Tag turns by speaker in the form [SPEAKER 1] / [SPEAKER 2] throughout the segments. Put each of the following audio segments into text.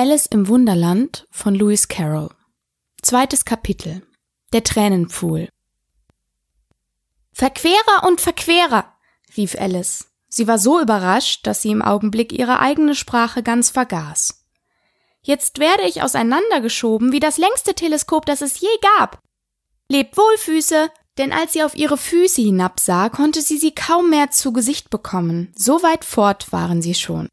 [SPEAKER 1] Alice im Wunderland von Lewis Carroll. Zweites Kapitel. Der Tränenpfuhl. Verquerer und Verquerer, rief Alice. Sie war so überrascht, dass sie im Augenblick ihre eigene Sprache ganz vergaß. Jetzt werde ich auseinandergeschoben wie das längste Teleskop, das es je gab. Lebt wohl, Füße, denn als sie auf ihre Füße hinabsah, konnte sie sie kaum mehr zu Gesicht bekommen. So weit fort waren sie schon.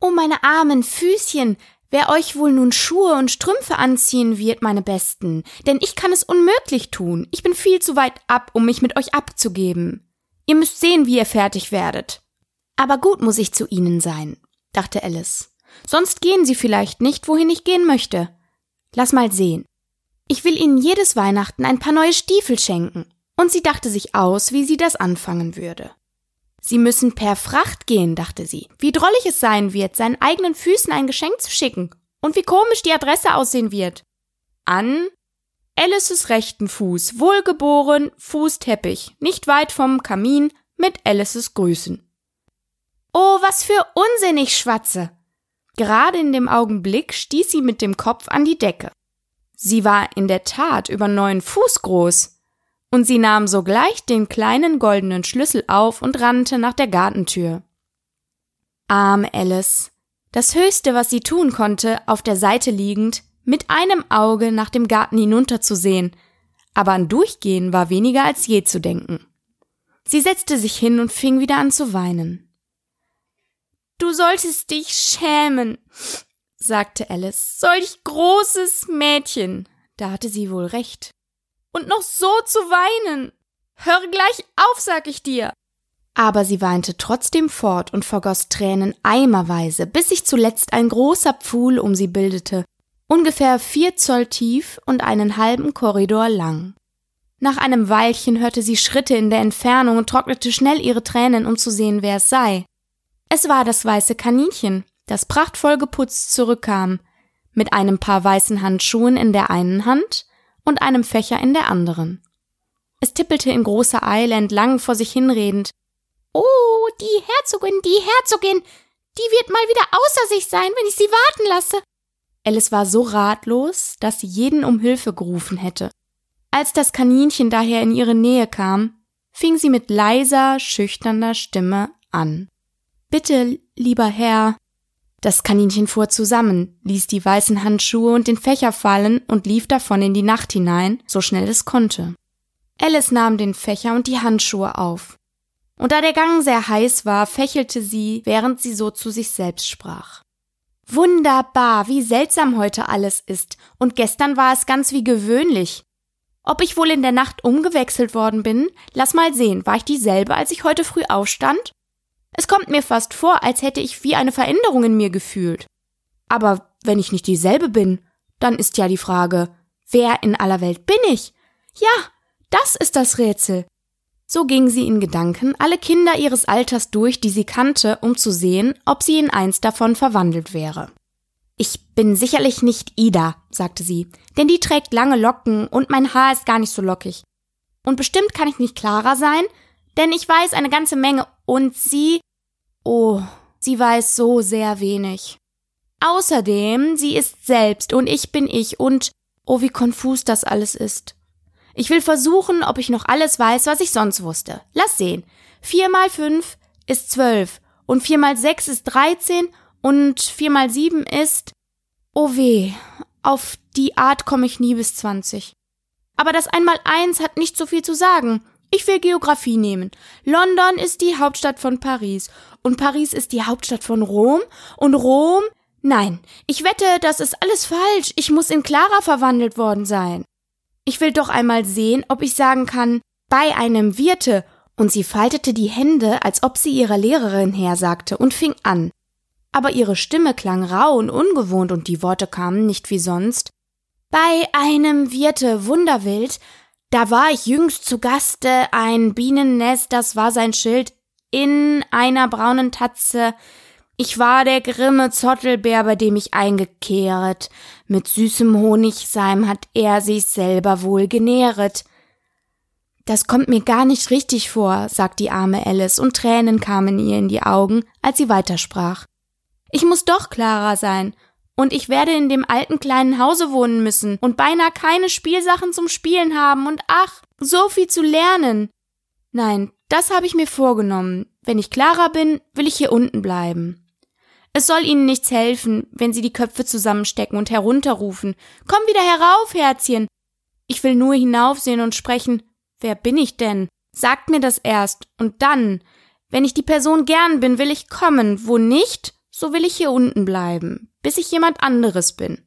[SPEAKER 1] Oh, meine armen Füßchen, wer euch wohl nun Schuhe und Strümpfe anziehen wird, meine Besten, denn ich kann es unmöglich tun. Ich bin viel zu weit ab, um mich mit euch abzugeben. Ihr müsst sehen, wie ihr fertig werdet. Aber gut muss ich zu ihnen sein, dachte Alice. Sonst gehen sie vielleicht nicht, wohin ich gehen möchte. Lass mal sehen. Ich will ihnen jedes Weihnachten ein paar neue Stiefel schenken. Und sie dachte sich aus, wie sie das anfangen würde. Sie müssen per Fracht gehen, dachte sie. Wie drollig es sein wird, seinen eigenen Füßen ein Geschenk zu schicken. Und wie komisch die Adresse aussehen wird. An Alices rechten Fuß, wohlgeboren, Fußteppich, nicht weit vom Kamin, mit Alices Grüßen. Oh, was für Unsinn ich schwatze! Gerade in dem Augenblick stieß sie mit dem Kopf an die Decke. Sie war in der Tat über neun Fuß groß und sie nahm sogleich den kleinen goldenen Schlüssel auf und rannte nach der Gartentür. Arme Alice. Das Höchste, was sie tun konnte, auf der Seite liegend, mit einem Auge nach dem Garten hinunterzusehen, aber an Durchgehen war weniger als je zu denken. Sie setzte sich hin und fing wieder an zu weinen. Du solltest dich schämen, sagte Alice. Solch großes Mädchen. Da hatte sie wohl recht und noch so zu weinen. Hör gleich auf, sag ich dir. Aber sie weinte trotzdem fort und vergoss Tränen eimerweise, bis sich zuletzt ein großer Pfuhl um sie bildete, ungefähr vier Zoll tief und einen halben Korridor lang. Nach einem Weilchen hörte sie Schritte in der Entfernung und trocknete schnell ihre Tränen, um zu sehen, wer es sei. Es war das weiße Kaninchen, das prachtvoll geputzt zurückkam, mit einem paar weißen Handschuhen in der einen Hand und einem Fächer in der anderen. Es tippelte in großer Eile entlang vor sich hinredend. Oh, die Herzogin, die Herzogin, die wird mal wieder außer sich sein, wenn ich sie warten lasse. Alice war so ratlos, dass sie jeden um Hilfe gerufen hätte. Als das Kaninchen daher in ihre Nähe kam, fing sie mit leiser, schüchterner Stimme an. Bitte, lieber Herr, das Kaninchen fuhr zusammen, ließ die weißen Handschuhe und den Fächer fallen und lief davon in die Nacht hinein, so schnell es konnte. Alice nahm den Fächer und die Handschuhe auf. Und da der Gang sehr heiß war, fächelte sie, während sie so zu sich selbst sprach. Wunderbar, wie seltsam heute alles ist, und gestern war es ganz wie gewöhnlich. Ob ich wohl in der Nacht umgewechselt worden bin? Lass mal sehen, war ich dieselbe, als ich heute früh aufstand? Es kommt mir fast vor, als hätte ich wie eine Veränderung in mir gefühlt. Aber wenn ich nicht dieselbe bin, dann ist ja die Frage, wer in aller Welt bin ich? Ja, das ist das Rätsel. So ging sie in Gedanken alle Kinder ihres Alters durch, die sie kannte, um zu sehen, ob sie in eins davon verwandelt wäre. Ich bin sicherlich nicht Ida, sagte sie, denn die trägt lange Locken und mein Haar ist gar nicht so lockig. Und bestimmt kann ich nicht Clara sein, denn ich weiß eine ganze Menge und sie, oh, sie weiß so sehr wenig. Außerdem, sie ist selbst und ich bin ich und, oh, wie konfus das alles ist. Ich will versuchen, ob ich noch alles weiß, was ich sonst wusste. Lass sehen. Vier mal fünf ist zwölf und vier mal sechs ist dreizehn und vier mal sieben ist, oh weh, auf die Art komme ich nie bis zwanzig. Aber das einmal eins hat nicht so viel zu sagen. Ich will Geographie nehmen. London ist die Hauptstadt von Paris und Paris ist die Hauptstadt von Rom und Rom Nein, ich wette, das ist alles falsch. Ich muss in Clara verwandelt worden sein. Ich will doch einmal sehen, ob ich sagen kann, bei einem Wirte, und sie faltete die Hände, als ob sie ihrer Lehrerin hersagte, und fing an. Aber ihre Stimme klang rau und ungewohnt, und die Worte kamen nicht wie sonst. Bei einem Wirte Wunderwild da war ich jüngst zu Gaste, ein Bienennest, das war sein Schild, in einer braunen Tatze. Ich war der grimme Zottelbär, bei dem ich eingekehret. Mit süßem Honigseim hat er sich selber wohl genähret. Das kommt mir gar nicht richtig vor, sagt die arme Alice, und Tränen kamen ihr in die Augen, als sie weitersprach. Ich muss doch klarer sein. Und ich werde in dem alten kleinen Hause wohnen müssen und beinahe keine Spielsachen zum Spielen haben und ach, so viel zu lernen. Nein, das habe ich mir vorgenommen. Wenn ich klarer bin, will ich hier unten bleiben. Es soll Ihnen nichts helfen, wenn Sie die Köpfe zusammenstecken und herunterrufen. Komm wieder herauf, Herzchen. Ich will nur hinaufsehen und sprechen. Wer bin ich denn? Sagt mir das erst. Und dann, wenn ich die Person gern bin, will ich kommen. Wo nicht, so will ich hier unten bleiben, bis ich jemand anderes bin.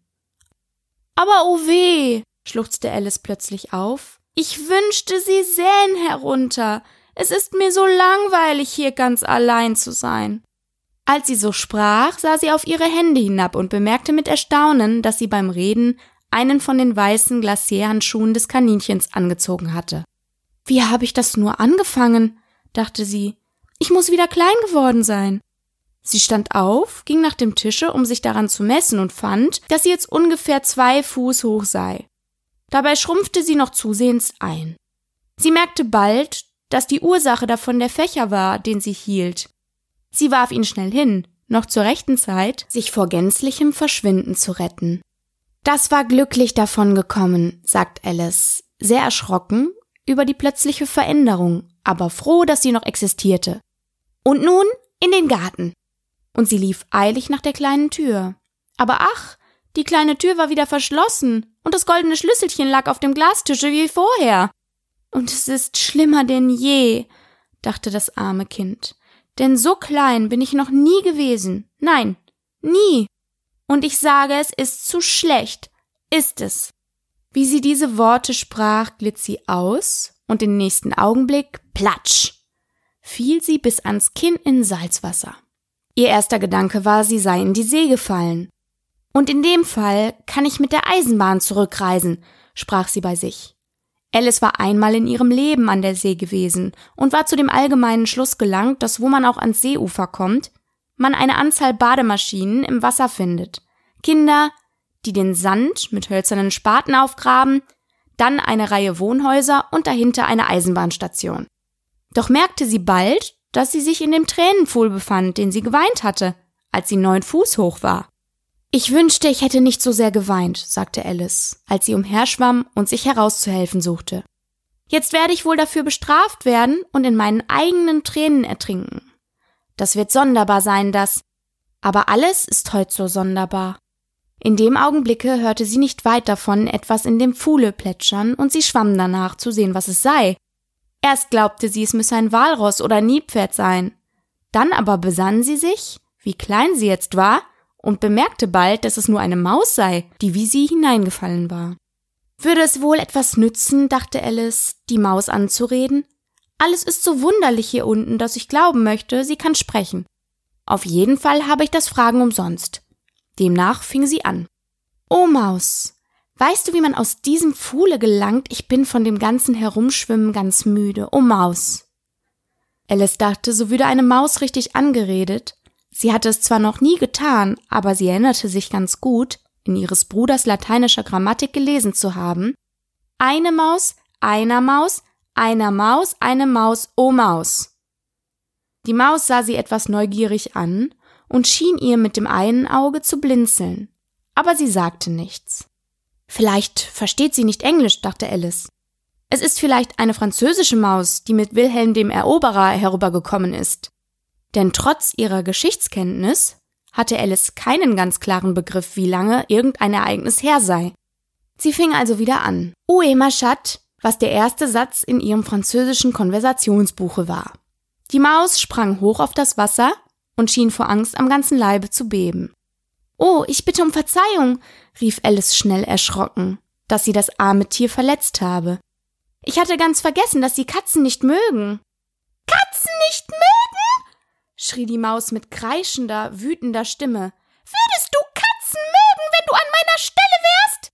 [SPEAKER 1] Aber oh weh, schluchzte Alice plötzlich auf. Ich wünschte, Sie sähen herunter. Es ist mir so langweilig, hier ganz allein zu sein. Als sie so sprach, sah sie auf ihre Hände hinab und bemerkte mit Erstaunen, dass sie beim Reden einen von den weißen Glacierhandschuhen des Kaninchens angezogen hatte. Wie habe ich das nur angefangen? dachte sie. Ich muss wieder klein geworden sein. Sie stand auf, ging nach dem Tische, um sich daran zu messen und fand, dass sie jetzt ungefähr zwei Fuß hoch sei. Dabei schrumpfte sie noch zusehends ein. Sie merkte bald, dass die Ursache davon der Fächer war, den sie hielt. Sie warf ihn schnell hin, noch zur rechten Zeit, sich vor gänzlichem Verschwinden zu retten. Das war glücklich davon gekommen, sagt Alice, sehr erschrocken über die plötzliche Veränderung, aber froh, dass sie noch existierte. Und nun in den Garten. Und sie lief eilig nach der kleinen Tür. Aber ach, die kleine Tür war wieder verschlossen, und das goldene Schlüsselchen lag auf dem Glastische wie vorher. Und es ist schlimmer denn je, dachte das arme Kind. Denn so klein bin ich noch nie gewesen. Nein, nie. Und ich sage, es ist zu schlecht. Ist es. Wie sie diese Worte sprach, glitt sie aus und den nächsten Augenblick, platsch, fiel sie bis ans Kinn in Salzwasser. Ihr erster Gedanke war, sie sei in die See gefallen. Und in dem Fall kann ich mit der Eisenbahn zurückreisen, sprach sie bei sich. Alice war einmal in ihrem Leben an der See gewesen und war zu dem allgemeinen Schluss gelangt, dass wo man auch ans Seeufer kommt, man eine Anzahl Bademaschinen im Wasser findet. Kinder, die den Sand mit hölzernen Spaten aufgraben, dann eine Reihe Wohnhäuser und dahinter eine Eisenbahnstation. Doch merkte sie bald, dass sie sich in dem Tränenpfuhl befand, den sie geweint hatte, als sie neun Fuß hoch war. Ich wünschte, ich hätte nicht so sehr geweint, sagte Alice, als sie umherschwamm und sich herauszuhelfen suchte. Jetzt werde ich wohl dafür bestraft werden und in meinen eigenen Tränen ertrinken. Das wird sonderbar sein, das. Aber alles ist heut so sonderbar. In dem Augenblicke hörte sie nicht weit davon etwas in dem Pfuhle plätschern und sie schwamm danach zu sehen, was es sei. Erst glaubte sie, es müsse ein Walross oder Niepferd sein. Dann aber besann sie sich, wie klein sie jetzt war, und bemerkte bald, dass es nur eine Maus sei, die wie sie hineingefallen war. Würde es wohl etwas nützen, dachte Alice, die Maus anzureden? Alles ist so wunderlich hier unten, dass ich glauben möchte, sie kann sprechen. Auf jeden Fall habe ich das Fragen umsonst. Demnach fing sie an. O Maus, weißt du, wie man aus diesem Pfuhle gelangt? Ich bin von dem ganzen Herumschwimmen ganz müde. O Maus. Alice dachte, so würde eine Maus richtig angeredet, Sie hatte es zwar noch nie getan, aber sie erinnerte sich ganz gut, in ihres Bruders lateinischer Grammatik gelesen zu haben. Eine Maus, einer Maus, einer Maus, eine Maus, o Maus. Die Maus sah sie etwas neugierig an und schien ihr mit dem einen Auge zu blinzeln, aber sie sagte nichts. Vielleicht versteht sie nicht Englisch, dachte Alice. Es ist vielleicht eine französische Maus, die mit Wilhelm dem Eroberer herübergekommen ist. Denn trotz ihrer Geschichtskenntnis hatte Alice keinen ganz klaren Begriff, wie lange irgendein Ereignis her sei. Sie fing also wieder an. Oué ma chat, was der erste Satz in ihrem französischen Konversationsbuche war. Die Maus sprang hoch auf das Wasser und schien vor Angst am ganzen Leibe zu beben. Oh, ich bitte um Verzeihung, rief Alice schnell erschrocken, dass sie das arme Tier verletzt habe. Ich hatte ganz vergessen, dass Sie Katzen nicht mögen. Katzen nicht mögen? schrie die Maus mit kreischender, wütender Stimme. Würdest du Katzen mögen, wenn du an meiner Stelle wärst?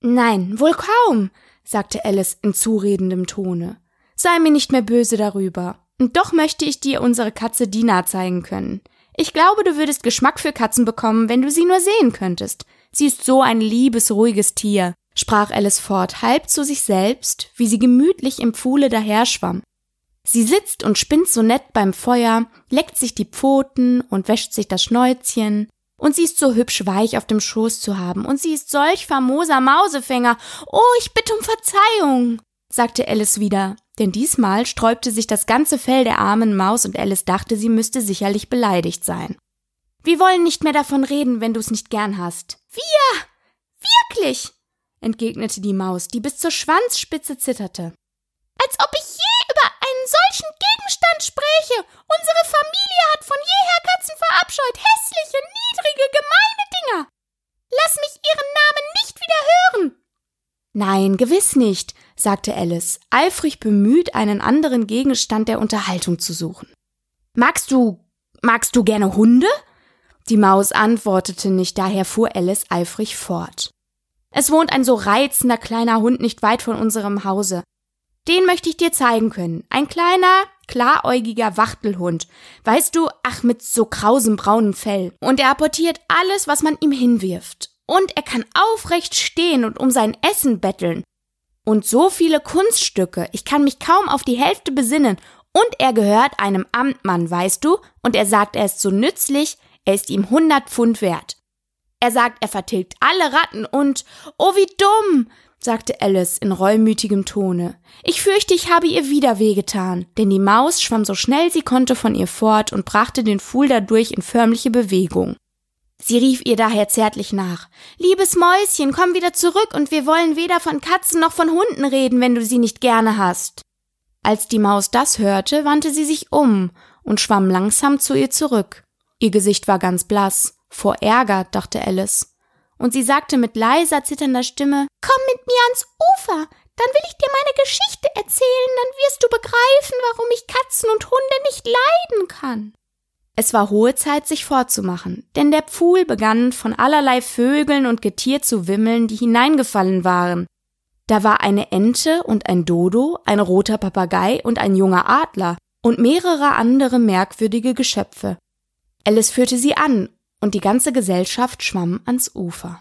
[SPEAKER 1] Nein, wohl kaum, sagte Alice in zuredendem Tone. Sei mir nicht mehr böse darüber. Und doch möchte ich dir unsere Katze Dina zeigen können. Ich glaube, du würdest Geschmack für Katzen bekommen, wenn du sie nur sehen könntest. Sie ist so ein liebes, ruhiges Tier, sprach Alice fort, halb zu sich selbst, wie sie gemütlich im Pfuhle daherschwamm. Sie sitzt und spinnt so nett beim Feuer, leckt sich die Pfoten und wäscht sich das Schnäuzchen. Und sie ist so hübsch weich auf dem Schoß zu haben, und sie ist solch famoser Mausefänger. Oh, ich bitte um Verzeihung, sagte Alice wieder, denn diesmal sträubte sich das ganze Fell der armen Maus und Alice dachte, sie müsste sicherlich beleidigt sein. Wir wollen nicht mehr davon reden, wenn du es nicht gern hast. Wir? Wirklich? entgegnete die Maus, die bis zur Schwanzspitze zitterte. Als ob ich je über einen solchen Gegenstand spräche. Unsere Familie hat von jeher Katzen verabscheut. Hässliche, niedrige, gemeine Dinger. Lass mich ihren Namen nicht wieder hören. Nein, gewiss nicht, sagte Alice, eifrig bemüht, einen anderen Gegenstand der Unterhaltung zu suchen. Magst du, magst du gerne Hunde? Die Maus antwortete nicht, daher fuhr Alice eifrig fort. Es wohnt ein so reizender kleiner Hund nicht weit von unserem Hause. Den möchte ich dir zeigen können. Ein kleiner, klaräugiger Wachtelhund. Weißt du, ach, mit so krausem braunen Fell. Und er apportiert alles, was man ihm hinwirft. Und er kann aufrecht stehen und um sein Essen betteln. Und so viele Kunststücke, ich kann mich kaum auf die Hälfte besinnen. Und er gehört einem Amtmann, weißt du? Und er sagt, er ist so nützlich, er ist ihm hundert Pfund wert. Er sagt, er vertilgt alle Ratten und, oh wie dumm, sagte Alice in reumütigem Tone. Ich fürchte, ich habe ihr wieder wehgetan, denn die Maus schwamm so schnell sie konnte von ihr fort und brachte den Pfuhl dadurch in förmliche Bewegung. Sie rief ihr daher zärtlich nach. Liebes Mäuschen, komm wieder zurück und wir wollen weder von Katzen noch von Hunden reden, wenn du sie nicht gerne hast. Als die Maus das hörte, wandte sie sich um und schwamm langsam zu ihr zurück. Ihr Gesicht war ganz blass. Vor Ärger, dachte Alice. Und sie sagte mit leiser, zitternder Stimme, Komm mit mir ans Ufer, dann will ich dir meine Geschichte erzählen, dann wirst du begreifen, warum ich Katzen und Hunde nicht leiden kann. Es war hohe Zeit, sich fortzumachen, denn der Pfuhl begann von allerlei Vögeln und Getier zu wimmeln, die hineingefallen waren. Da war eine Ente und ein Dodo, ein roter Papagei und ein junger Adler und mehrere andere merkwürdige Geschöpfe. Alice führte sie an, und die ganze Gesellschaft schwamm ans Ufer.